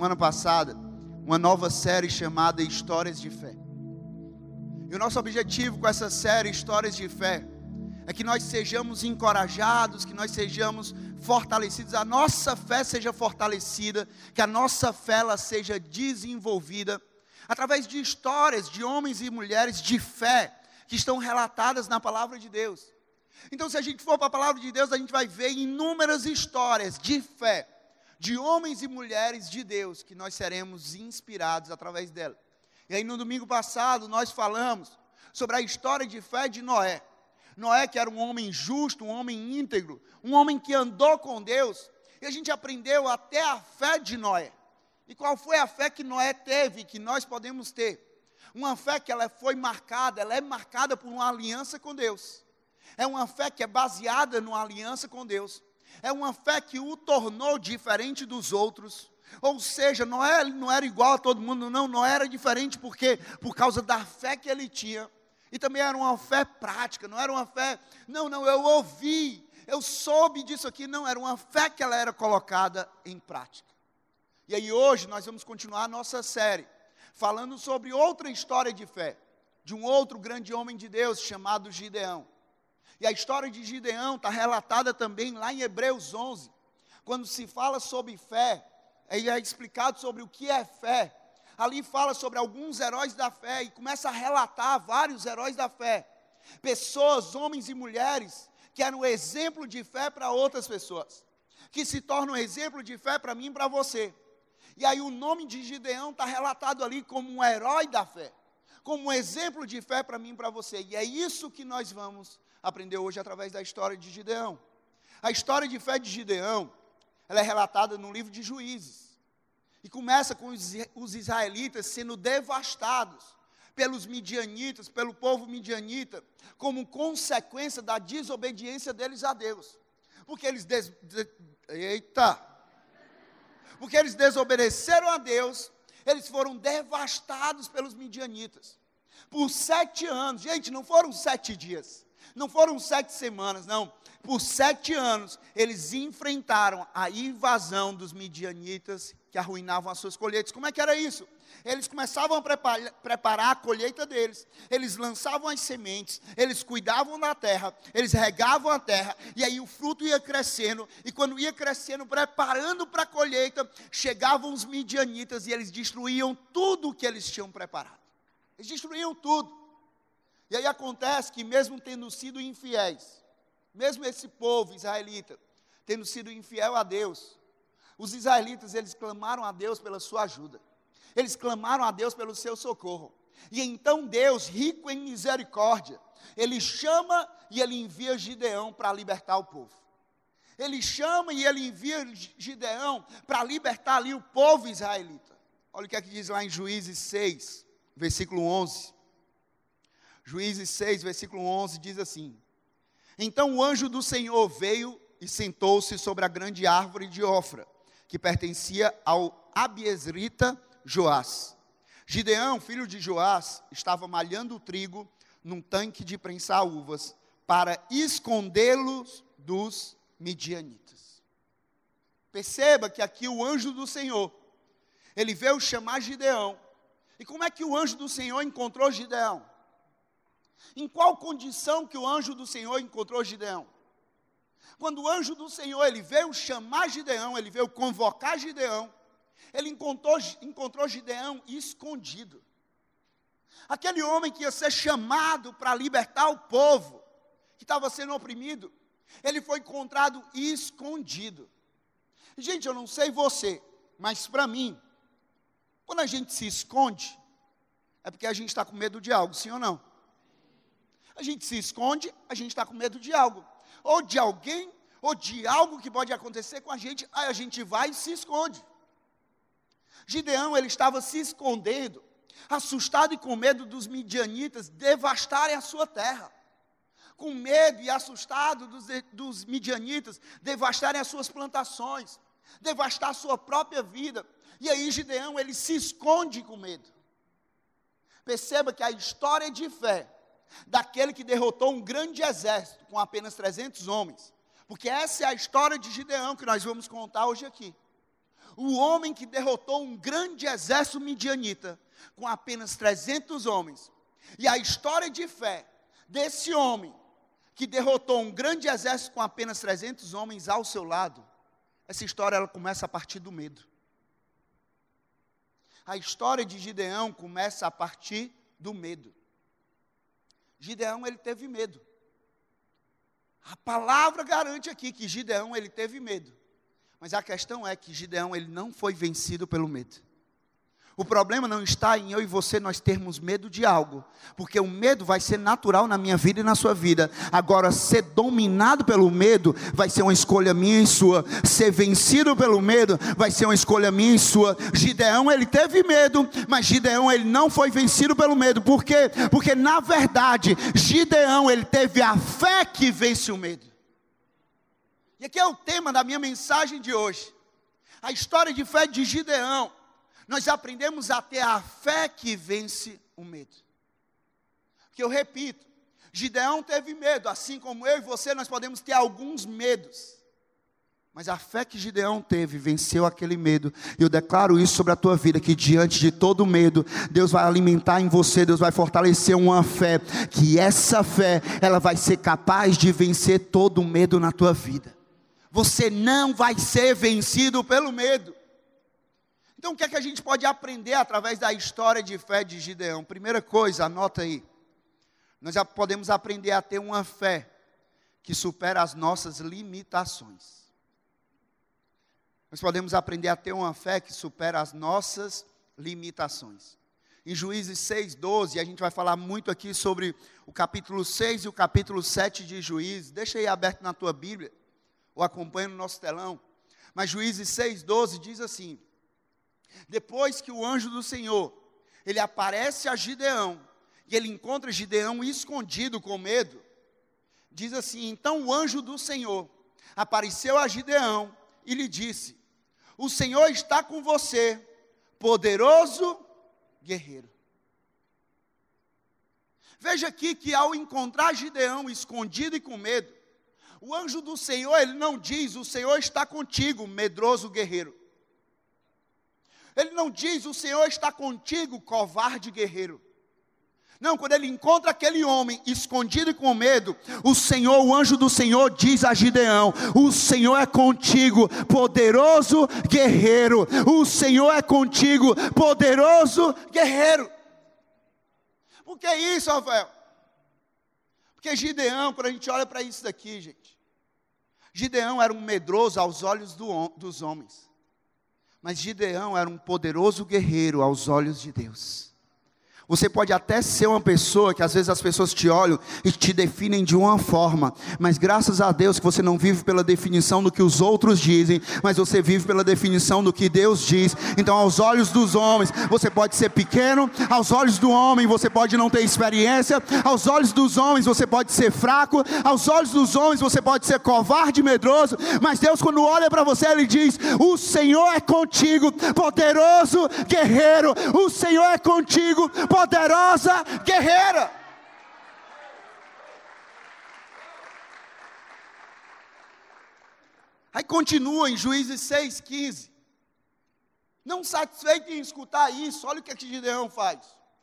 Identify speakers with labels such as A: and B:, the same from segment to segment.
A: semana passada uma nova série chamada Histórias de Fé. E o nosso objetivo com essa série Histórias de Fé é que nós sejamos encorajados, que nós sejamos fortalecidos, a nossa fé seja fortalecida, que a nossa fé ela seja desenvolvida através de histórias de homens e mulheres de fé que estão relatadas na palavra de Deus. Então, se a gente for para a palavra de Deus, a gente vai ver inúmeras histórias de fé de homens e mulheres de Deus que nós seremos inspirados através dela. E aí no domingo passado nós falamos sobre a história de fé de Noé. Noé que era um homem justo, um homem íntegro, um homem que andou com Deus, e a gente aprendeu até a fé de Noé. E qual foi a fé que Noé teve, que nós podemos ter? Uma fé que ela foi marcada, ela é marcada por uma aliança com Deus. É uma fé que é baseada numa aliança com Deus. É uma fé que o tornou diferente dos outros. Ou seja, não era, não era igual a todo mundo, não, não era diferente porque por causa da fé que ele tinha. E também era uma fé prática, não era uma fé, não, não, eu ouvi, eu soube disso aqui, não, era uma fé que ela era colocada em prática. E aí hoje nós vamos continuar a nossa série, falando sobre outra história de fé, de um outro grande homem de Deus chamado Gideão. E a história de Gideão está relatada também lá em Hebreus 11. Quando se fala sobre fé, aí é explicado sobre o que é fé. Ali fala sobre alguns heróis da fé e começa a relatar vários heróis da fé. Pessoas, homens e mulheres, que eram exemplo de fé para outras pessoas. Que se tornam exemplo de fé para mim e para você. E aí o nome de Gideão está relatado ali como um herói da fé. Como um exemplo de fé para mim e para você. E é isso que nós vamos aprendeu hoje através da história de Gideão. A história de fé de Gideão, ela é relatada no livro de Juízes. E começa com os, israelitas sendo devastados pelos midianitas, pelo povo midianita, como consequência da desobediência deles a Deus. Porque eles des, de, eita! Porque eles desobedeceram a Deus, eles foram devastados pelos midianitas. Por sete anos, gente, não foram sete dias, não foram sete semanas, não. Por sete anos, eles enfrentaram a invasão dos midianitas que arruinavam as suas colheitas. Como é que era isso? Eles começavam a preparar, preparar, a colheita deles, eles lançavam as sementes, eles cuidavam da terra, eles regavam a terra, e aí o fruto ia crescendo, e quando ia crescendo, preparando para a colheita, chegavam os midianitas e eles destruíam tudo o que eles tinham preparado. Eles destruíam tudo. E aí acontece que, mesmo tendo sido infiéis, mesmo esse povo israelita, tendo sido infiel a Deus, os israelitas, eles clamaram a Deus pela sua ajuda. Eles clamaram a Deus pelo seu socorro. E então Deus, rico em misericórdia, ele chama e ele envia Gideão para libertar o povo. Ele chama e ele envia Gideão para libertar ali o povo israelita. Olha o que é que diz lá em Juízes 6, versículo 11. Juízes 6, versículo 11 diz assim: Então o anjo do Senhor veio e sentou-se sobre a grande árvore de Ofra, que pertencia ao Abiesrita Joás. Gideão, filho de Joás, estava malhando o trigo num tanque de prensar uvas para escondê-los dos midianitas. Perceba que aqui o anjo do Senhor, ele veio chamar Gideão. E como é que o anjo do Senhor encontrou Gideão? Em qual condição que o anjo do Senhor encontrou Gideão? Quando o anjo do Senhor ele veio chamar Gideão, ele veio convocar Gideão, ele encontrou, encontrou Gideão escondido. Aquele homem que ia ser chamado para libertar o povo, que estava sendo oprimido, ele foi encontrado escondido. Gente, eu não sei você, mas para mim, quando a gente se esconde, é porque a gente está com medo de algo, sim ou não? A gente se esconde, a gente está com medo de algo, ou de alguém, ou de algo que pode acontecer com a gente, aí a gente vai e se esconde. Gideão, ele estava se escondendo, assustado e com medo dos midianitas devastarem a sua terra. Com medo e assustado dos, dos midianitas devastarem as suas plantações, devastar a sua própria vida. E aí Gideão, ele se esconde com medo. Perceba que a história de fé daquele que derrotou um grande exército com apenas 300 homens. Porque essa é a história de Gideão que nós vamos contar hoje aqui. o homem que derrotou um grande exército midianita com apenas 300 homens. E a história de fé desse homem que derrotou um grande exército com apenas 300 homens ao seu lado, essa história ela começa a partir do medo. A história de Gideão começa a partir do medo. Gideão ele teve medo. A palavra garante aqui que Gideão ele teve medo. Mas a questão é que Gideão ele não foi vencido pelo medo. O problema não está em eu e você nós termos medo de algo, porque o medo vai ser natural na minha vida e na sua vida. Agora, ser dominado pelo medo vai ser uma escolha minha e sua. Ser vencido pelo medo vai ser uma escolha minha e sua. Gideão, ele teve medo, mas Gideão, ele não foi vencido pelo medo. Por quê? Porque, na verdade, Gideão, ele teve a fé que vence o medo. E aqui é o tema da minha mensagem de hoje. A história de fé de Gideão nós aprendemos a ter a fé que vence o medo. Porque eu repito, Gideão teve medo, assim como eu e você, nós podemos ter alguns medos. Mas a fé que Gideão teve venceu aquele medo. Eu declaro isso sobre a tua vida: que diante de todo medo, Deus vai alimentar em você, Deus vai fortalecer uma fé. Que essa fé, ela vai ser capaz de vencer todo medo na tua vida. Você não vai ser vencido pelo medo. Então, o que é que a gente pode aprender através da história de fé de Gideão? Primeira coisa, anota aí. Nós já podemos aprender a ter uma fé que supera as nossas limitações. Nós podemos aprender a ter uma fé que supera as nossas limitações. Em Juízes 6,12, a gente vai falar muito aqui sobre o capítulo 6 e o capítulo 7 de Juízes. Deixa aí aberto na tua Bíblia, ou acompanha no nosso telão. Mas Juízes 6,12 diz assim: depois que o anjo do Senhor, ele aparece a Gideão, e ele encontra Gideão escondido com medo, diz assim: Então o anjo do Senhor apareceu a Gideão e lhe disse: O Senhor está com você, poderoso guerreiro. Veja aqui que ao encontrar Gideão escondido e com medo, o anjo do Senhor, ele não diz: O Senhor está contigo, medroso guerreiro. Ele não diz: O Senhor está contigo, covarde guerreiro. Não, quando ele encontra aquele homem escondido e com medo, o Senhor, o anjo do Senhor diz a Gideão: O Senhor é contigo, poderoso guerreiro. O Senhor é contigo, poderoso guerreiro. Por que isso, Rafael? Porque Gideão, quando a gente olha para isso daqui, gente, Gideão era um medroso aos olhos do, dos homens. Mas Gideão era um poderoso guerreiro aos olhos de Deus. Você pode até ser uma pessoa que às vezes as pessoas te olham e te definem de uma forma, mas graças a Deus que você não vive pela definição do que os outros dizem, mas você vive pela definição do que Deus diz. Então, aos olhos dos homens, você pode ser pequeno, aos olhos do homem, você pode não ter experiência, aos olhos dos homens, você pode ser fraco, aos olhos dos homens, você pode ser covarde, medroso, mas Deus, quando olha para você, Ele diz: O Senhor é contigo, poderoso guerreiro, o Senhor é contigo, poderoso poderosa guerreira. Aí continua em Juízes 6,15. Não satisfeito em escutar isso, olha o que, é que Gideão faz.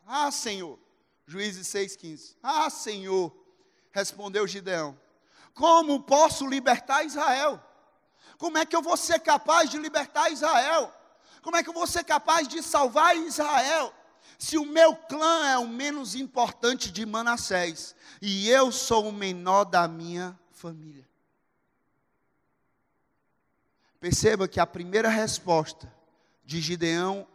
A: Ah, Senhor. Juízes 6,15. Ah, Senhor, respondeu Gideão. Como posso libertar Israel? Como é que eu vou ser capaz de libertar Israel? Como é que eu vou ser capaz de salvar Israel? Se o meu clã é o menos importante de Manassés e eu sou o menor da minha família. Perceba que a primeira resposta de Gideão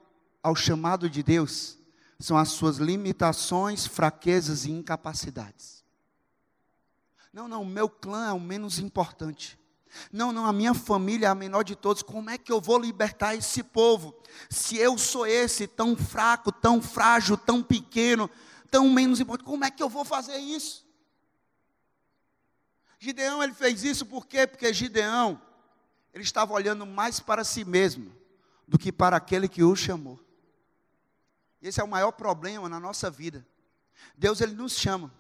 A: ao chamado de Deus são as suas limitações, fraquezas e incapacidades. Não, não, o meu clã é o menos importante. Não, não, a minha família é a menor de todos. Como é que eu vou libertar esse povo? Se eu sou esse tão fraco, tão frágil, tão pequeno, tão menos importante, como é que eu vou fazer isso? Gideão ele fez isso por quê? Porque Gideão ele estava olhando mais para si mesmo do que para aquele que o chamou. Esse é o maior problema na nossa vida. Deus ele nos chama,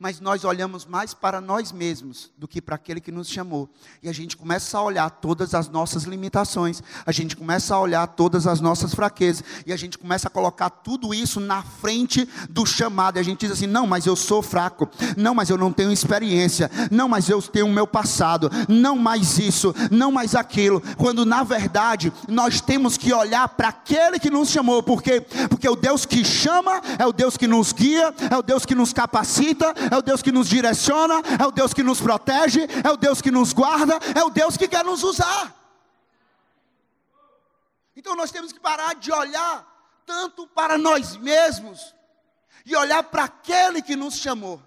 A: mas nós olhamos mais para nós mesmos do que para aquele que nos chamou. E a gente começa a olhar todas as nossas limitações, a gente começa a olhar todas as nossas fraquezas, e a gente começa a colocar tudo isso na frente do chamado. E a gente diz assim: não, mas eu sou fraco, não, mas eu não tenho experiência, não, mas eu tenho o meu passado, não mais isso, não mais aquilo. Quando na verdade nós temos que olhar para aquele que nos chamou, porque porque o Deus que chama é o Deus que nos guia, é o Deus que nos capacita, é o Deus que nos direciona, é o Deus que nos protege, é o Deus que nos guarda, é o Deus que quer nos usar. Então nós temos que parar de olhar tanto para nós mesmos e olhar para aquele que nos chamou.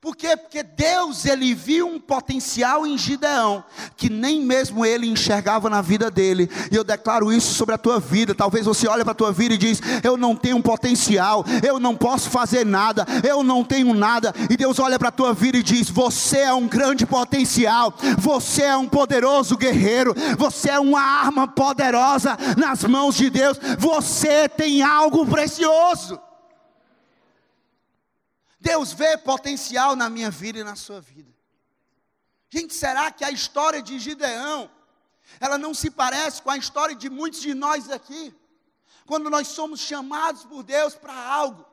A: Por quê? Porque Deus, ele viu um potencial em Gideão, que nem mesmo ele enxergava na vida dele. E eu declaro isso sobre a tua vida. Talvez você olhe para a tua vida e diz: "Eu não tenho um potencial, eu não posso fazer nada, eu não tenho nada". E Deus olha para a tua vida e diz: "Você é um grande potencial, você é um poderoso guerreiro, você é uma arma poderosa nas mãos de Deus, você tem algo precioso". Deus vê potencial na minha vida e na sua vida. Gente, será que a história de Gideão, ela não se parece com a história de muitos de nós aqui? Quando nós somos chamados por Deus para algo,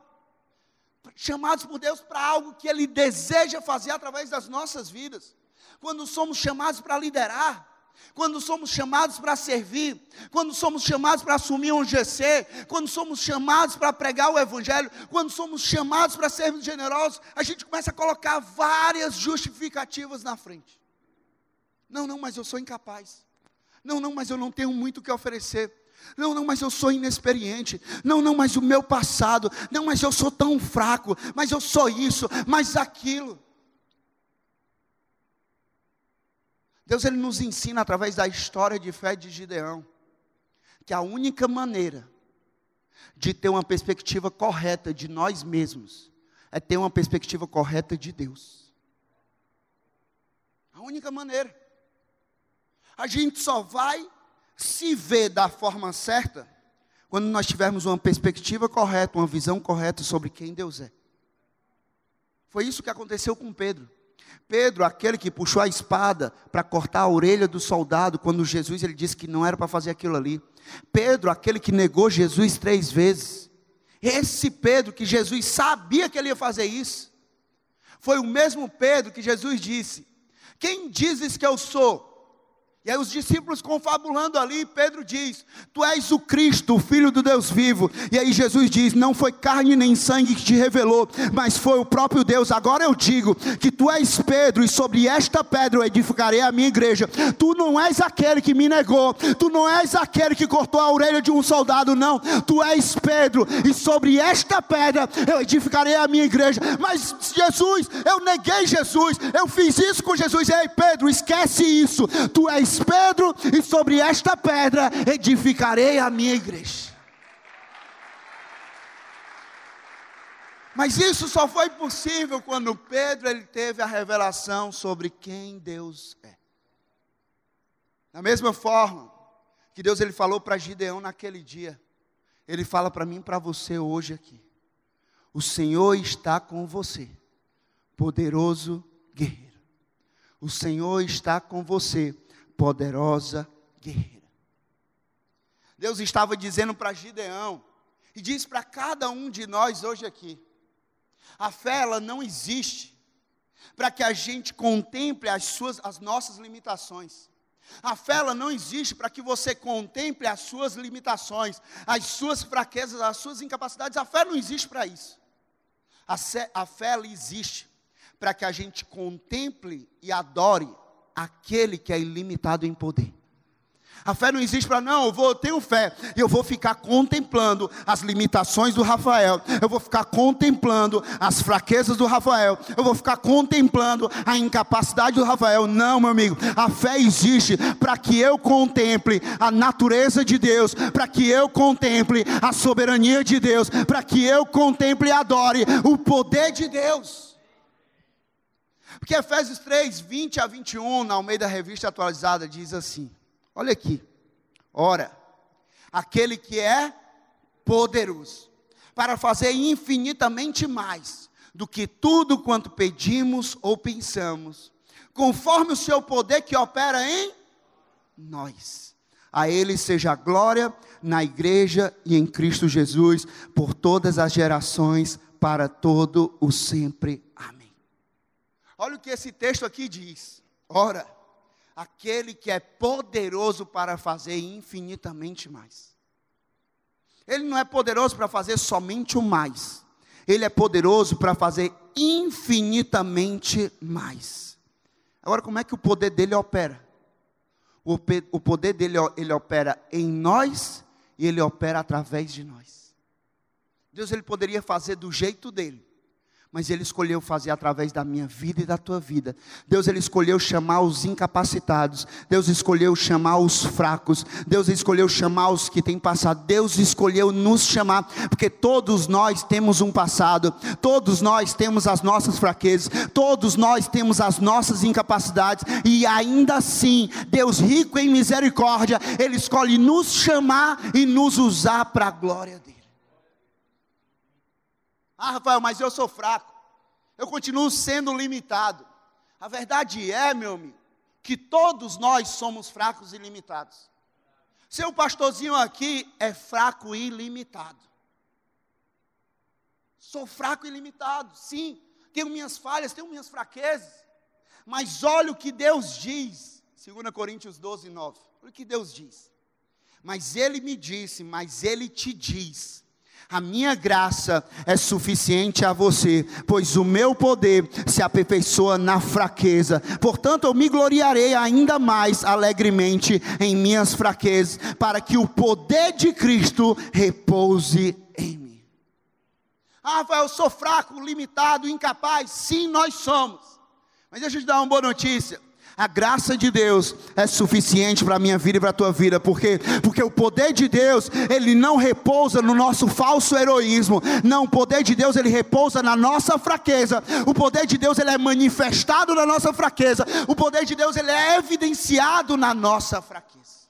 A: chamados por Deus para algo que Ele deseja fazer através das nossas vidas, quando somos chamados para liderar, quando somos chamados para servir, quando somos chamados para assumir um GC, quando somos chamados para pregar o Evangelho, quando somos chamados para sermos generosos, a gente começa a colocar várias justificativas na frente. Não, não, mas eu sou incapaz. Não, não, mas eu não tenho muito o que oferecer. Não, não, mas eu sou inexperiente. Não, não, mas o meu passado. Não, mas eu sou tão fraco. Mas eu sou isso, mas aquilo. Deus ele nos ensina através da história de fé de Gideão que a única maneira de ter uma perspectiva correta de nós mesmos é ter uma perspectiva correta de Deus. A única maneira. A gente só vai se ver da forma certa quando nós tivermos uma perspectiva correta, uma visão correta sobre quem Deus é. Foi isso que aconteceu com Pedro. Pedro, aquele que puxou a espada para cortar a orelha do soldado, quando Jesus ele disse que não era para fazer aquilo ali. Pedro, aquele que negou Jesus três vezes. Esse Pedro que Jesus sabia que ele ia fazer isso. Foi o mesmo Pedro que Jesus disse: Quem dizes que eu sou? E aí os discípulos confabulando ali, Pedro diz: Tu és o Cristo, o Filho do Deus vivo. E aí Jesus diz: Não foi carne nem sangue que te revelou, mas foi o próprio Deus. Agora eu digo que tu és Pedro, e sobre esta pedra eu edificarei a minha igreja. Tu não és aquele que me negou, tu não és aquele que cortou a orelha de um soldado, não. Tu és Pedro, e sobre esta pedra eu edificarei a minha igreja. Mas Jesus, eu neguei Jesus, eu fiz isso com Jesus. Ei, Pedro, esquece isso. Tu és Pedro, e sobre esta pedra edificarei a minha igreja. Mas isso só foi possível quando Pedro ele teve a revelação sobre quem Deus é. Da mesma forma que Deus ele falou para Gideão naquele dia, ele fala para mim e para você hoje aqui. O Senhor está com você, poderoso guerreiro. O Senhor está com você, poderosa guerreira. Deus estava dizendo para Gideão, e diz para cada um de nós hoje aqui: a fé ela não existe para que a gente contemple as suas as nossas limitações. A fé ela não existe para que você contemple as suas limitações, as suas fraquezas, as suas incapacidades. A fé não existe para isso. A fé, ela existe para que a gente contemple e adore aquele que é ilimitado em poder. A fé não existe para, não, eu vou, eu tenho fé, eu vou ficar contemplando as limitações do Rafael, eu vou ficar contemplando as fraquezas do Rafael, eu vou ficar contemplando a incapacidade do Rafael. Não, meu amigo, a fé existe para que eu contemple a natureza de Deus, para que eu contemple a soberania de Deus, para que eu contemple e adore o poder de Deus. Porque Efésios 3, 20 a 21, na Almeida Revista Atualizada, diz assim: olha aqui, ora, aquele que é poderoso para fazer infinitamente mais do que tudo quanto pedimos ou pensamos, conforme o seu poder que opera em nós. A Ele seja a glória na igreja e em Cristo Jesus, por todas as gerações, para todo o sempre. Olha o que esse texto aqui diz. Ora, aquele que é poderoso para fazer infinitamente mais. Ele não é poderoso para fazer somente o mais. Ele é poderoso para fazer infinitamente mais. Agora, como é que o poder dele opera? O poder dele ele opera em nós e ele opera através de nós. Deus ele poderia fazer do jeito dele, mas ele escolheu fazer através da minha vida e da tua vida. Deus ele escolheu chamar os incapacitados, Deus escolheu chamar os fracos, Deus escolheu chamar os que têm passado, Deus escolheu nos chamar, porque todos nós temos um passado, todos nós temos as nossas fraquezas, todos nós temos as nossas incapacidades, e ainda assim, Deus rico em misericórdia, ele escolhe nos chamar e nos usar para a glória dele. Ah, Rafael, mas eu sou fraco. Eu continuo sendo limitado. A verdade é, meu amigo, que todos nós somos fracos e limitados. Seu pastorzinho aqui é fraco e limitado. Sou fraco e limitado, sim. Tenho minhas falhas, tenho minhas fraquezas. Mas olha o que Deus diz. 2 Coríntios 12, 9. Olha o que Deus diz. Mas ele me disse, mas ele te diz a minha graça é suficiente a você, pois o meu poder se aperfeiçoa na fraqueza. Portanto, eu me gloriarei ainda mais alegremente em minhas fraquezas, para que o poder de Cristo repouse em mim. Ah, Rafael, eu sou fraco, limitado, incapaz. Sim, nós somos. Mas deixa eu te dar uma boa notícia. A graça de Deus é suficiente para a minha vida e para a tua vida, porque porque o poder de Deus, ele não repousa no nosso falso heroísmo. Não, o poder de Deus ele repousa na nossa fraqueza. O poder de Deus ele é manifestado na nossa fraqueza. O poder de Deus ele é evidenciado na nossa fraqueza.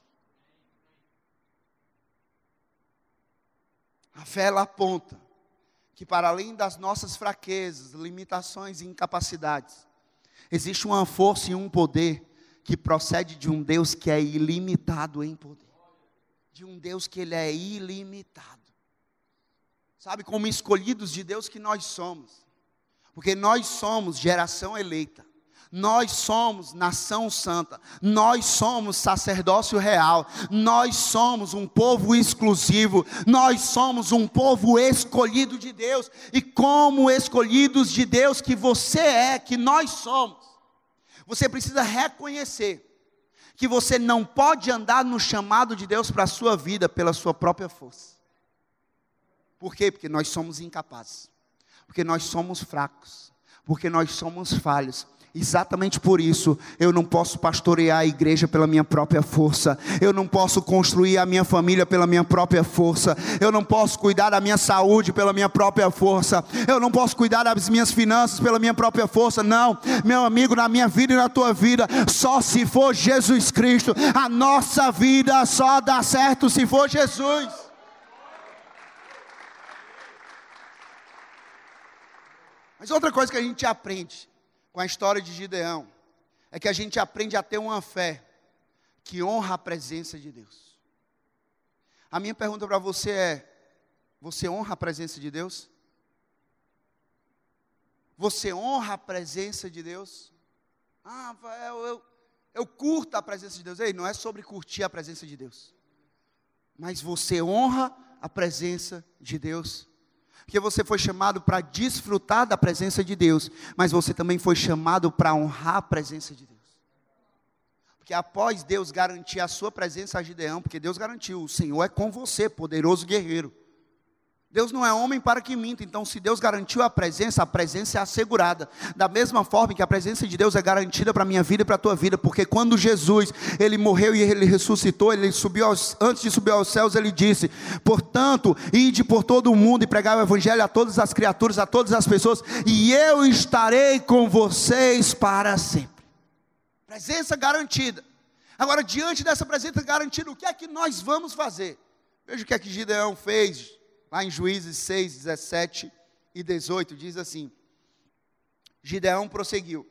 A: A fé ela aponta que para além das nossas fraquezas, limitações e incapacidades, Existe uma força e um poder que procede de um Deus que é ilimitado em poder. De um Deus que ele é ilimitado. Sabe, como escolhidos de Deus que nós somos. Porque nós somos geração eleita. Nós somos nação santa, nós somos sacerdócio real, nós somos um povo exclusivo, nós somos um povo escolhido de Deus, e como escolhidos de Deus que você é, que nós somos, você precisa reconhecer que você não pode andar no chamado de Deus para a sua vida pela sua própria força. Por quê? Porque nós somos incapazes, porque nós somos fracos, porque nós somos falhos Exatamente por isso, eu não posso pastorear a igreja pela minha própria força, eu não posso construir a minha família pela minha própria força, eu não posso cuidar da minha saúde pela minha própria força, eu não posso cuidar das minhas finanças pela minha própria força, não, meu amigo, na minha vida e na tua vida, só se for Jesus Cristo, a nossa vida só dá certo se for Jesus. Mas outra coisa que a gente aprende com a história de Gideão é que a gente aprende a ter uma fé que honra a presença de Deus. A minha pergunta para você é: você honra a presença de Deus? Você honra a presença de Deus? Ah, Rafael, eu, eu curto a presença de Deus. Ei, não é sobre curtir a presença de Deus. Mas você honra a presença de Deus porque você foi chamado para desfrutar da presença de Deus, mas você também foi chamado para honrar a presença de Deus. Porque após Deus garantir a sua presença a Gideão, porque Deus garantiu, o Senhor é com você, poderoso guerreiro. Deus não é homem para que minta, então se Deus garantiu a presença, a presença é assegurada. Da mesma forma que a presença de Deus é garantida para a minha vida e para a tua vida, porque quando Jesus, ele morreu e ele ressuscitou, ele subiu aos, antes de subir aos céus, ele disse: "Portanto, ide por todo o mundo e pregai o evangelho a todas as criaturas, a todas as pessoas, e eu estarei com vocês para sempre." Presença garantida. Agora, diante dessa presença garantida, o que é que nós vamos fazer? Veja o que é que Gideão fez lá em Juízes 6, 17 e 18, diz assim: Gideão prosseguiu: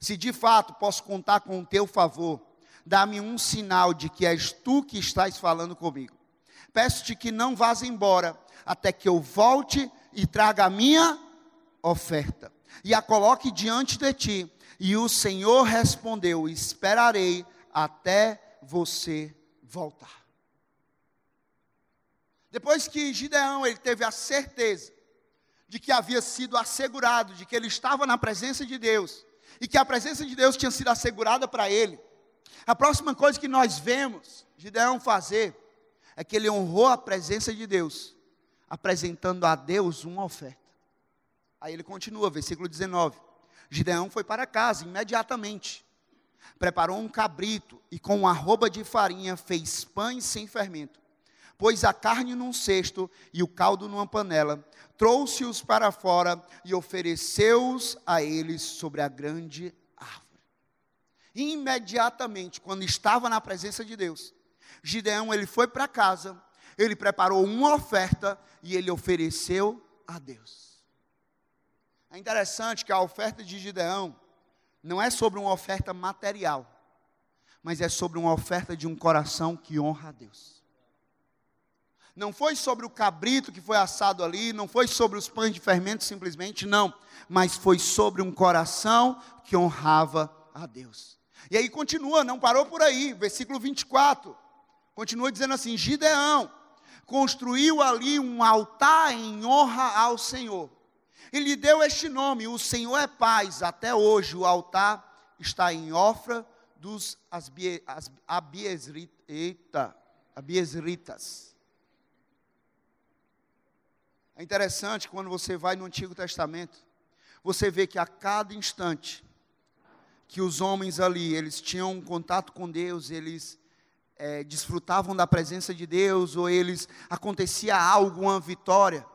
A: Se de fato posso contar com o teu favor, dá-me um sinal de que és tu que estás falando comigo. Peço-te que não vás embora, até que eu volte e traga a minha oferta, e a coloque diante de ti. E o Senhor respondeu: Esperarei até você voltar. Depois que Gideão ele teve a certeza de que havia sido assegurado, de que ele estava na presença de Deus e que a presença de Deus tinha sido assegurada para ele. A próxima coisa que nós vemos Gideão fazer é que ele honrou a presença de Deus, apresentando a Deus uma oferta. Aí ele continua, versículo 19. Gideão foi para casa imediatamente, preparou um cabrito e com uma arroba de farinha fez pães sem fermento pôs a carne num cesto e o caldo numa panela, trouxe-os para fora e ofereceu-os a eles sobre a grande árvore. Imediatamente, quando estava na presença de Deus, Gideão ele foi para casa, ele preparou uma oferta e ele ofereceu a Deus. É interessante que a oferta de Gideão não é sobre uma oferta material, mas é sobre uma oferta de um coração que honra a Deus. Não foi sobre o cabrito que foi assado ali, não foi sobre os pães de fermento simplesmente, não. Mas foi sobre um coração que honrava a Deus. E aí continua, não parou por aí, versículo 24. Continua dizendo assim: Gideão construiu ali um altar em honra ao Senhor. E lhe deu este nome: O Senhor é paz. Até hoje o altar está em Ofra dos Abiesritas. É interessante quando você vai no Antigo Testamento, você vê que a cada instante que os homens ali, eles tinham um contato com Deus, eles é, desfrutavam da presença de Deus, ou eles acontecia algo, uma vitória,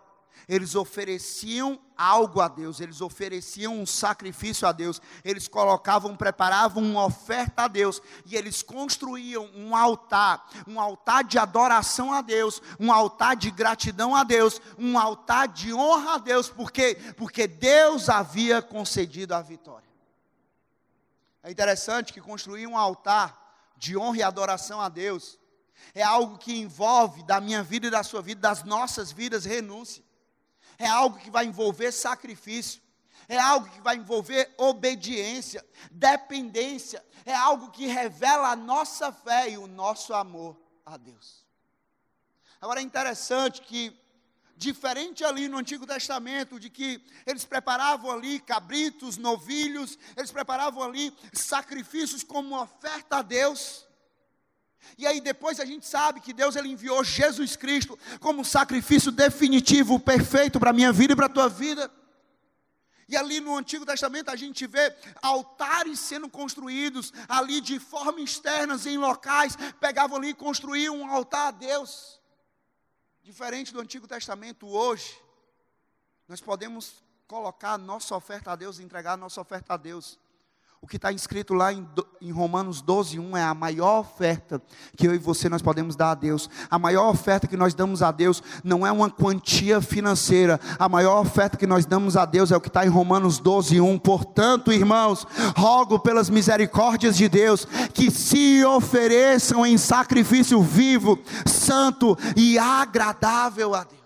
A: eles ofereciam algo a Deus, eles ofereciam um sacrifício a Deus, eles colocavam, preparavam uma oferta a Deus, e eles construíam um altar, um altar de adoração a Deus, um altar de gratidão a Deus, um altar de honra a Deus, porque porque Deus havia concedido a vitória. É interessante que construir um altar de honra e adoração a Deus é algo que envolve da minha vida e da sua vida, das nossas vidas, renúncia é algo que vai envolver sacrifício, é algo que vai envolver obediência, dependência, é algo que revela a nossa fé e o nosso amor a Deus. Agora é interessante que, diferente ali no Antigo Testamento, de que eles preparavam ali cabritos, novilhos, eles preparavam ali sacrifícios como oferta a Deus. E aí depois a gente sabe que Deus ele enviou Jesus Cristo como sacrifício definitivo, perfeito para a minha vida e para a tua vida. E ali no Antigo Testamento a gente vê altares sendo construídos ali de forma externas em locais, pegavam ali e construíam um altar a Deus. Diferente do Antigo Testamento hoje, nós podemos colocar a nossa oferta a Deus, entregar a nossa oferta a Deus o que está escrito lá em, em Romanos 12, 1 é a maior oferta que eu e você nós podemos dar a Deus. A maior oferta que nós damos a Deus não é uma quantia financeira. A maior oferta que nós damos a Deus é o que está em Romanos 12, 1. Portanto, irmãos, rogo pelas misericórdias de Deus que se ofereçam em sacrifício vivo, santo e agradável a Deus.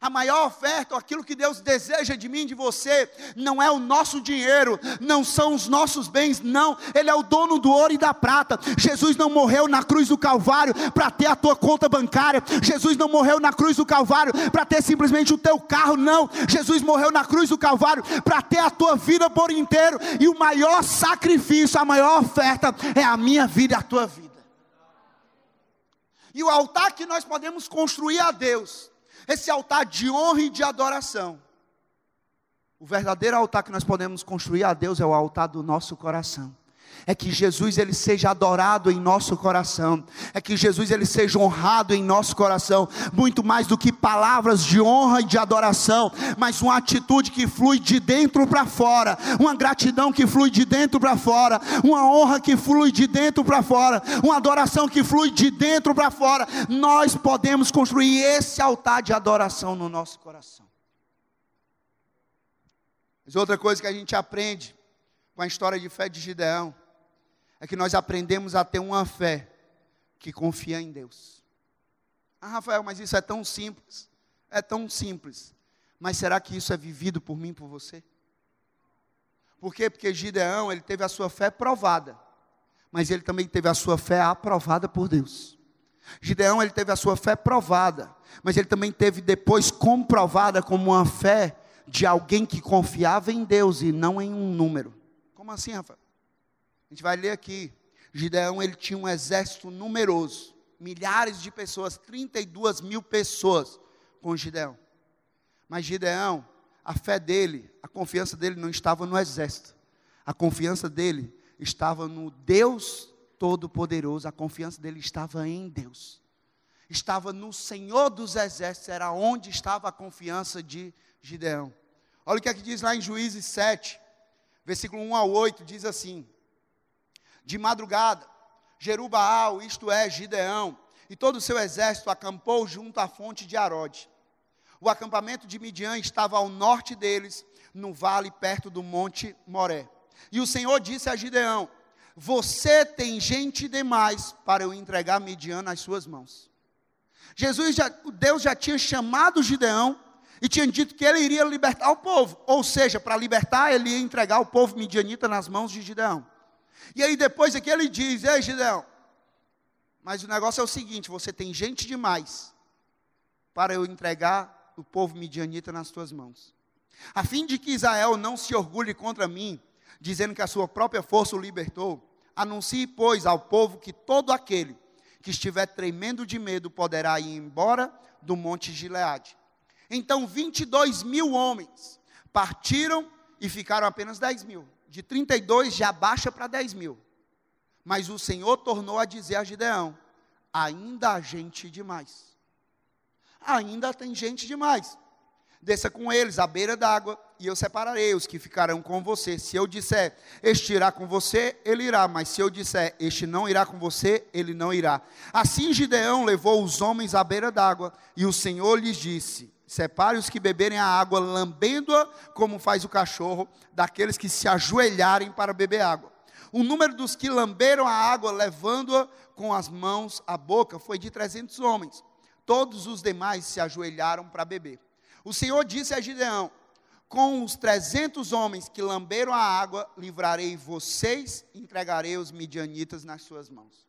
A: A maior oferta, aquilo que Deus deseja de mim, de você, não é o nosso dinheiro, não são os nossos bens, não. Ele é o dono do ouro e da prata. Jesus não morreu na cruz do Calvário para ter a tua conta bancária. Jesus não morreu na cruz do Calvário para ter simplesmente o teu carro, não. Jesus morreu na cruz do Calvário para ter a tua vida por inteiro. E o maior sacrifício, a maior oferta é a minha vida e a tua vida. E o altar que nós podemos construir a Deus esse altar de honra e de adoração. O verdadeiro altar que nós podemos construir a Deus é o altar do nosso coração é que Jesus ele seja adorado em nosso coração, é que Jesus ele seja honrado em nosso coração, muito mais do que palavras de honra e de adoração, mas uma atitude que flui de dentro para fora, uma gratidão que flui de dentro para fora, uma honra que flui de dentro para fora, uma adoração que flui de dentro para fora. Nós podemos construir esse altar de adoração no nosso coração. Mas outra coisa que a gente aprende com a história de fé de Gideão é que nós aprendemos a ter uma fé que confia em Deus. Ah, Rafael, mas isso é tão simples. É tão simples. Mas será que isso é vivido por mim, por você? Por quê? Porque Gideão, ele teve a sua fé provada, mas ele também teve a sua fé aprovada por Deus. Gideão, ele teve a sua fé provada, mas ele também teve depois comprovada como uma fé de alguém que confiava em Deus e não em um número. Como assim, Rafael? A gente vai ler aqui. Gideão, ele tinha um exército numeroso, milhares de pessoas, 32 mil pessoas com Gideão. Mas Gideão, a fé dele, a confiança dele não estava no exército. A confiança dele estava no Deus Todo-Poderoso. A confiança dele estava em Deus. Estava no Senhor dos Exércitos, era onde estava a confiança de Gideão. Olha o que é que diz lá em Juízes 7, versículo 1 ao 8, diz assim: De madrugada, Jerubaal, isto é, Gideão, e todo o seu exército acampou junto à fonte de Arode. O acampamento de Midian estava ao norte deles, no vale perto do monte Moré. E o Senhor disse a Gideão: Você tem gente demais para eu entregar Midian nas suas mãos. Jesus já, Deus já tinha chamado Gideão e tinha dito que ele iria libertar o povo, ou seja, para libertar ele ia entregar o povo midianita nas mãos de Gideão. E aí depois aqui ele diz: "Ei, Gideão, mas o negócio é o seguinte, você tem gente demais para eu entregar o povo midianita nas tuas mãos. A fim de que Israel não se orgulhe contra mim, dizendo que a sua própria força o libertou, anuncie, pois, ao povo que todo aquele que estiver tremendo de medo poderá ir embora do monte Gileade. Então 22 mil homens partiram e ficaram apenas 10 mil. De 32 já baixa para 10 mil. Mas o Senhor tornou a dizer a Gideão: ainda há gente demais ainda tem gente demais. Desça com eles à beira d'água, e eu separarei os que ficarão com você. Se eu disser, este irá com você, ele irá. Mas se eu disser, este não irá com você, ele não irá. Assim Gideão levou os homens à beira d'água, e o Senhor lhes disse: Separe os que beberem a água, lambendo-a, como faz o cachorro, daqueles que se ajoelharem para beber água. O número dos que lamberam a água, levando-a com as mãos à boca, foi de trezentos homens todos os demais se ajoelharam para beber. O Senhor disse a Gideão: Com os trezentos homens que lamberam a água, livrarei vocês e entregarei os midianitas nas suas mãos.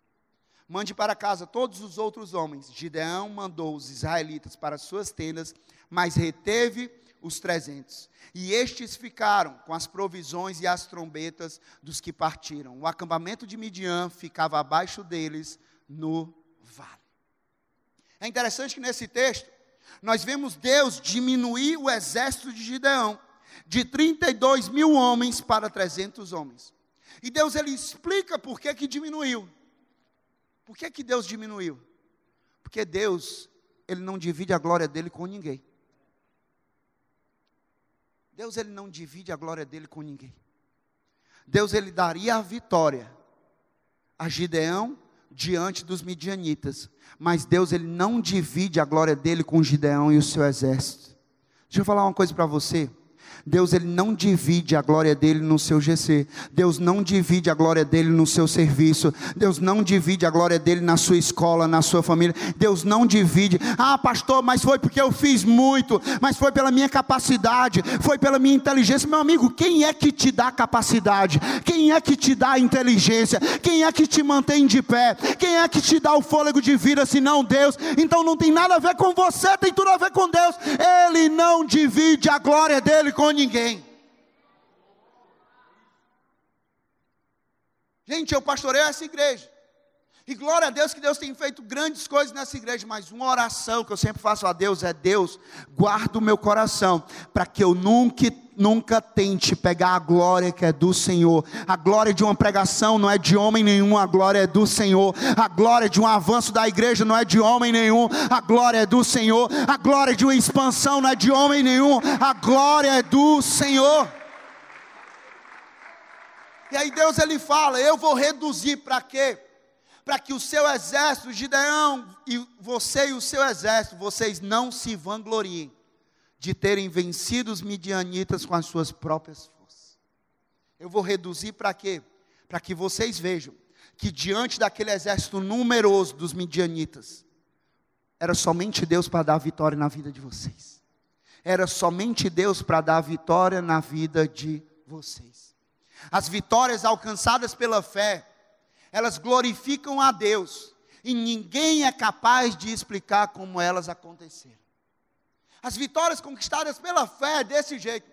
A: Mande para casa todos os outros homens. Gideão mandou os israelitas para suas tendas, mas reteve os trezentos. E estes ficaram com as provisões e as trombetas dos que partiram. O acampamento de Midian ficava abaixo deles no vale. É interessante que nesse texto, nós vemos Deus diminuir o exército de Gideão de 32 mil homens para 300 homens. E Deus ele explica por que, que diminuiu. Por que, que Deus diminuiu? Porque Deus, ele não divide a glória dele com ninguém. Deus ele não divide a glória dele com ninguém. Deus ele daria a vitória a Gideão diante dos midianitas. Mas Deus ele não divide a glória dele com Gideão e o seu exército. Deixa eu falar uma coisa para você. Deus ele não divide a glória dele no seu GC. Deus não divide a glória dele no seu serviço. Deus não divide a glória dele na sua escola, na sua família. Deus não divide. Ah, pastor, mas foi porque eu fiz muito, mas foi pela minha capacidade, foi pela minha inteligência. Meu amigo, quem é que te dá capacidade? Quem é que te dá inteligência? Quem é que te mantém de pé? Quem é que te dá o fôlego de vida, se não Deus? Então não tem nada a ver com você, tem tudo a ver com Deus. Ele não divide a glória dele com ninguém. Gente, eu pastorei essa igreja. E glória a Deus que Deus tem feito grandes coisas nessa igreja, mas uma oração que eu sempre faço a Deus é: Deus, guarda o meu coração, para que eu nunca, nunca tente pegar a glória que é do Senhor. A glória de uma pregação não é de homem nenhum, a glória é do Senhor. A glória de um avanço da igreja não é de homem nenhum, a glória é do Senhor. A glória de uma expansão não é de homem nenhum, a glória é do Senhor. E aí Deus ele fala: Eu vou reduzir para quê? para que o seu exército, Gideão, e você e o seu exército, vocês não se vangloriem de terem vencido os midianitas com as suas próprias forças. Eu vou reduzir para quê? Para que vocês vejam que diante daquele exército numeroso dos midianitas, era somente Deus para dar vitória na vida de vocês. Era somente Deus para dar vitória na vida de vocês. As vitórias alcançadas pela fé, elas glorificam a Deus, e ninguém é capaz de explicar como elas aconteceram. As vitórias conquistadas pela fé, desse jeito,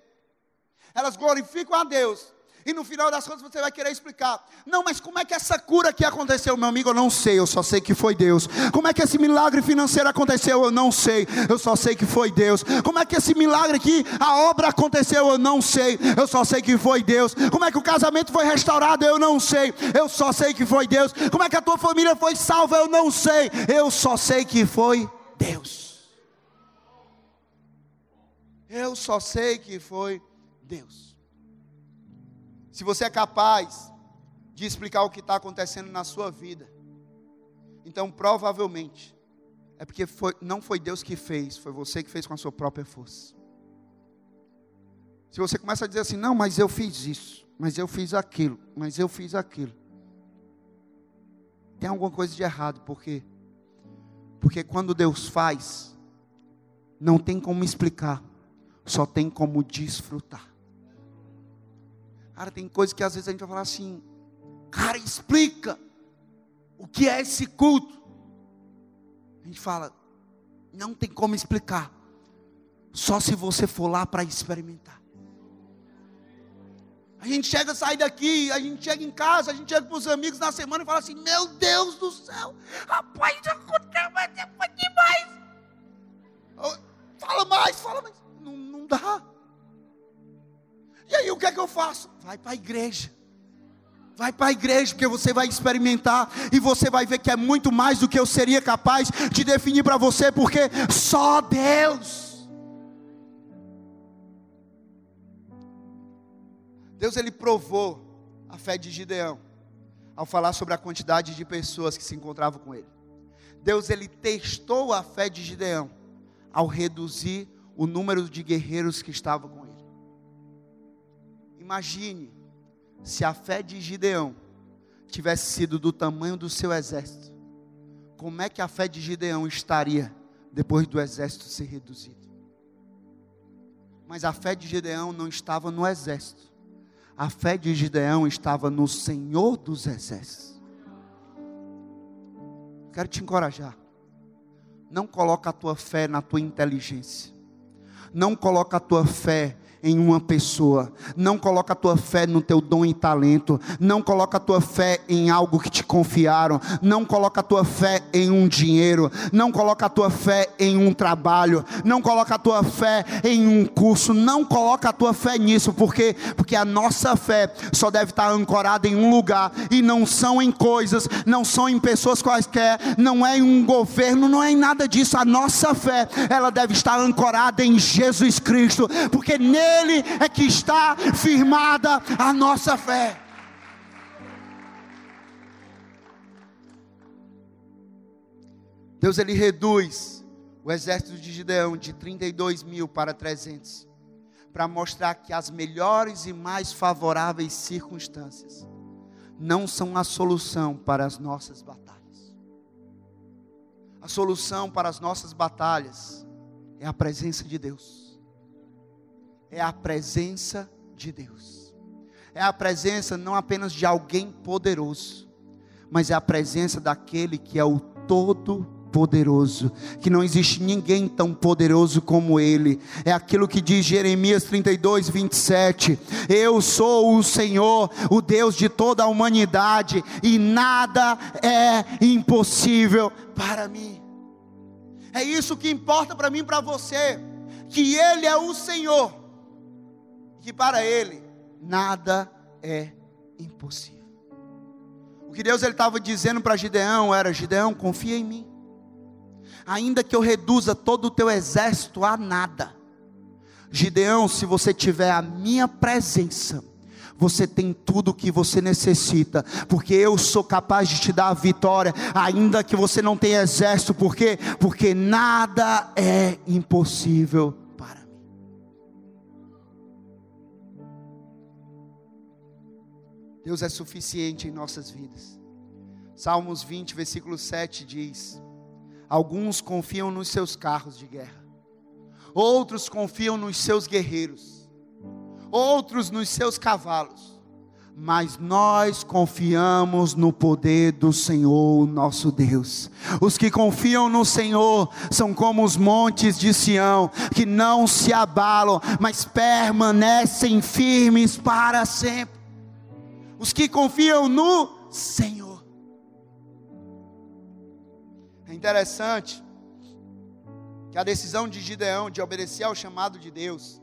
A: elas glorificam a Deus, e no final das contas você vai querer explicar. Não, mas como é que essa cura aqui aconteceu, meu amigo? Eu não sei, eu só sei que foi Deus. Como é que esse milagre financeiro aconteceu? Eu não sei, eu só sei que foi Deus. Como é que esse milagre aqui, a obra aconteceu? Eu não sei, eu só sei que foi Deus. Como é que o casamento foi restaurado? Eu não sei, eu só sei que foi Deus. Como é que a tua família foi salva? Eu não sei, eu só sei que foi Deus. Eu só sei que foi Deus. Se você é capaz de explicar o que está acontecendo na sua vida, então provavelmente é porque foi, não foi Deus que fez, foi você que fez com a sua própria força. Se você começa a dizer assim, não, mas eu fiz isso, mas eu fiz aquilo, mas eu fiz aquilo, tem alguma coisa de errado, por quê? Porque quando Deus faz, não tem como explicar, só tem como desfrutar. Cara, tem coisas que às vezes a gente vai falar assim, cara, explica o que é esse culto. A gente fala, não tem como explicar, só se você for lá para experimentar. A gente chega, sai daqui, a gente chega em casa, a gente chega para os amigos na semana e fala assim: Meu Deus do céu, Vai para a igreja. Vai para a igreja, porque você vai experimentar e você vai ver que é muito mais do que eu seria capaz de definir para você, porque só Deus. Deus ele provou a fé de Gideão ao falar sobre a quantidade de pessoas que se encontravam com ele. Deus ele testou a fé de Gideão ao reduzir o número de guerreiros que estavam com. Imagine se a fé de Gideão tivesse sido do tamanho do seu exército. Como é que a fé de Gideão estaria depois do exército ser reduzido? Mas a fé de Gideão não estava no exército. A fé de Gideão estava no Senhor dos exércitos. Quero te encorajar. Não coloca a tua fé na tua inteligência. Não coloca a tua fé em uma pessoa. Não coloca a tua fé no teu dom e talento. Não coloca a tua fé em algo que te confiaram. Não coloca a tua fé em um dinheiro. Não coloca a tua fé em um trabalho. Não coloca a tua fé em um curso. Não coloca a tua fé nisso, porque porque a nossa fé só deve estar ancorada em um lugar e não são em coisas, não são em pessoas quaisquer, não é em um governo, não é em nada disso. A nossa fé, ela deve estar ancorada em Jesus Cristo, porque nele nele é que está firmada a nossa fé. Deus ele reduz o exército de Gideão de 32 mil para 300, para mostrar que as melhores e mais favoráveis circunstâncias não são a solução para as nossas batalhas. A solução para as nossas batalhas é a presença de Deus é a presença de Deus. É a presença não apenas de alguém poderoso, mas é a presença daquele que é o todo poderoso, que não existe ninguém tão poderoso como Ele. É aquilo que diz Jeremias 32, 27. Eu sou o Senhor, o Deus de toda a humanidade, e nada é impossível para mim. É isso que importa para mim e para você, que Ele é o Senhor que para ele nada é impossível. O que Deus estava dizendo para Gideão era: Gideão, confia em mim. Ainda que eu reduza todo o teu exército a nada. Gideão, se você tiver a minha presença, você tem tudo o que você necessita, porque eu sou capaz de te dar a vitória, ainda que você não tenha exército, por quê? Porque nada é impossível Deus é suficiente em nossas vidas. Salmos 20, versículo 7 diz: Alguns confiam nos seus carros de guerra, outros confiam nos seus guerreiros, outros nos seus cavalos mas nós confiamos no poder do Senhor, nosso Deus. Os que confiam no Senhor são como os montes de Sião, que não se abalam, mas permanecem firmes para sempre. Os que confiam no Senhor. É interessante que a decisão de Gideão de obedecer ao chamado de Deus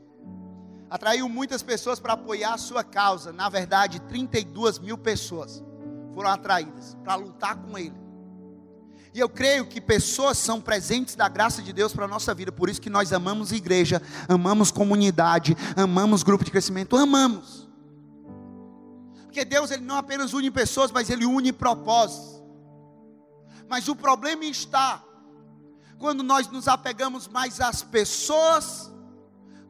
A: atraiu muitas pessoas para apoiar a sua causa. Na verdade, 32 mil pessoas foram atraídas para lutar com ele. E eu creio que pessoas são presentes da graça de Deus para a nossa vida. Por isso que nós amamos igreja, amamos comunidade, amamos grupo de crescimento, amamos. Porque Deus ele não apenas une pessoas, mas ele une propósitos. Mas o problema está quando nós nos apegamos mais às pessoas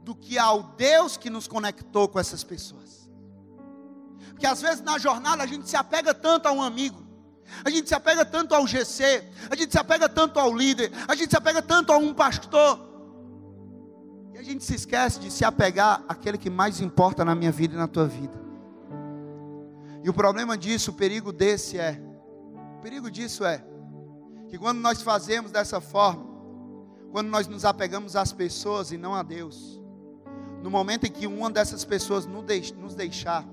A: do que ao Deus que nos conectou com essas pessoas. Porque às vezes na jornada a gente se apega tanto a um amigo, a gente se apega tanto ao GC, a gente se apega tanto ao líder, a gente se apega tanto a um pastor, e a gente se esquece de se apegar àquele que mais importa na minha vida e na tua vida. E o problema disso, o perigo desse é, o perigo disso é, que quando nós fazemos dessa forma, quando nós nos apegamos às pessoas e não a Deus, no momento em que uma dessas pessoas nos deixar,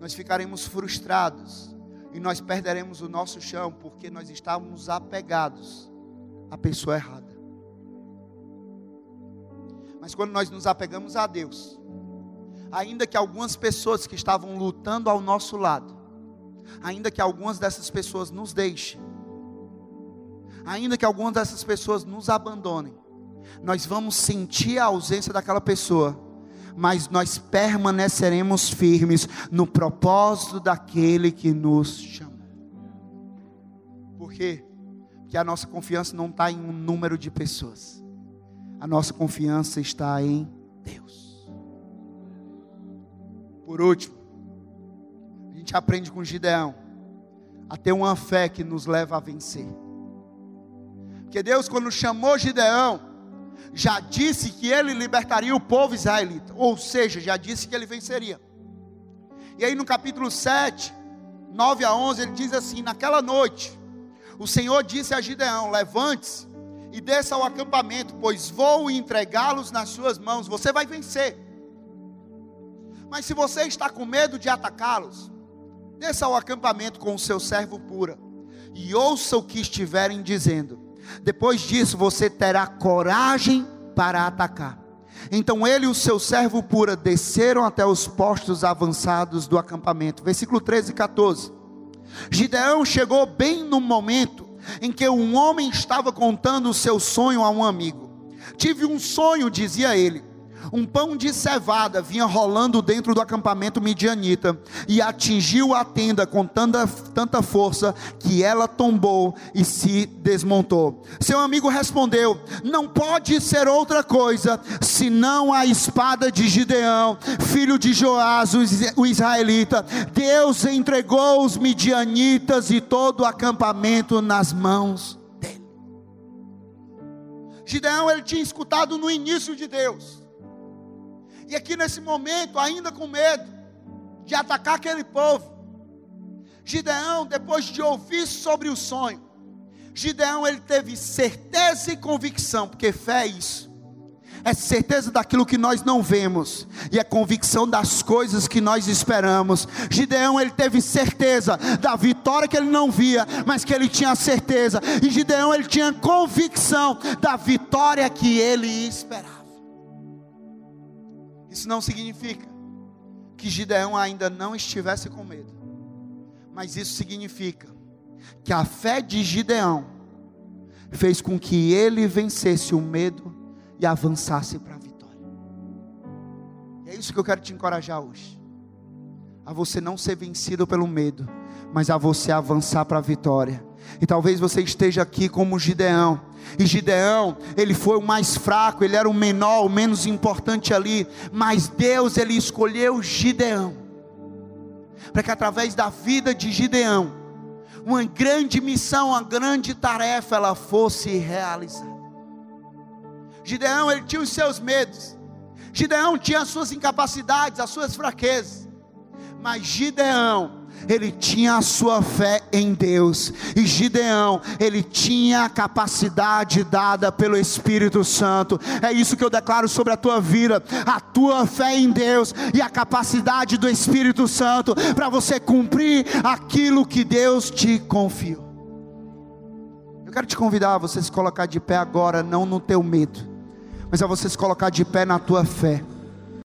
A: nós ficaremos frustrados e nós perderemos o nosso chão porque nós estávamos apegados à pessoa errada. Mas quando nós nos apegamos a Deus, ainda que algumas pessoas que estavam lutando ao nosso lado, ainda que algumas dessas pessoas nos deixem, ainda que algumas dessas pessoas nos abandonem, nós vamos sentir a ausência daquela pessoa, mas nós permaneceremos firmes no propósito daquele que nos chamou. Por quê? Porque a nossa confiança não está em um número de pessoas, a nossa confiança está em Deus. Por último, a gente aprende com Gideão a ter uma fé que nos leva a vencer. Porque Deus, quando chamou Gideão, já disse que ele libertaria o povo israelita, ou seja, já disse que ele venceria. E aí no capítulo 7, 9 a 11, ele diz assim: Naquela noite, o Senhor disse a Gideão: Levante-se e desça ao acampamento, pois vou entregá-los nas suas mãos, você vai vencer. Mas se você está com medo de atacá-los, desça ao acampamento com o seu servo pura, e ouça o que estiverem dizendo depois disso, você terá coragem para atacar. Então ele e o seu servo pura desceram até os postos avançados do acampamento. Versículo 13 e 14. Gideão chegou bem no momento em que um homem estava contando o seu sonho a um amigo. Tive um sonho, dizia ele. Um pão de cevada vinha rolando dentro do acampamento midianita e atingiu a tenda com tanta, tanta força que ela tombou e se desmontou. Seu amigo respondeu: Não pode ser outra coisa senão a espada de Gideão, filho de Joás, o israelita. Deus entregou os midianitas e todo o acampamento nas mãos dele. Gideão ele tinha escutado no início de Deus e aqui nesse momento, ainda com medo de atacar aquele povo, Gideão, depois de ouvir sobre o sonho, Gideão ele teve certeza e convicção, porque fé é isso. É certeza daquilo que nós não vemos e é convicção das coisas que nós esperamos. Gideão ele teve certeza da vitória que ele não via, mas que ele tinha certeza. E Gideão ele tinha convicção da vitória que ele esperava. Isso não significa que Gideão ainda não estivesse com medo, mas isso significa que a fé de Gideão fez com que ele vencesse o medo e avançasse para a vitória. E é isso que eu quero te encorajar hoje. A você não ser vencido pelo medo, mas a você avançar para a vitória. E talvez você esteja aqui como Gideão. E Gideão, ele foi o mais fraco, ele era o menor, o menos importante ali, mas Deus ele escolheu Gideão. para que através da vida de Gideão, uma grande missão, uma grande tarefa ela fosse realizada. Gideão, ele tinha os seus medos. Gideão tinha as suas incapacidades, as suas fraquezas. Mas Gideão, ele tinha a sua fé em Deus, e Gideão, ele tinha a capacidade dada pelo Espírito Santo. É isso que eu declaro sobre a tua vida, a tua fé em Deus e a capacidade do Espírito Santo para você cumprir aquilo que Deus te confiou. Eu quero te convidar a você se colocar de pé agora, não no teu medo, mas a você se colocar de pé na tua fé.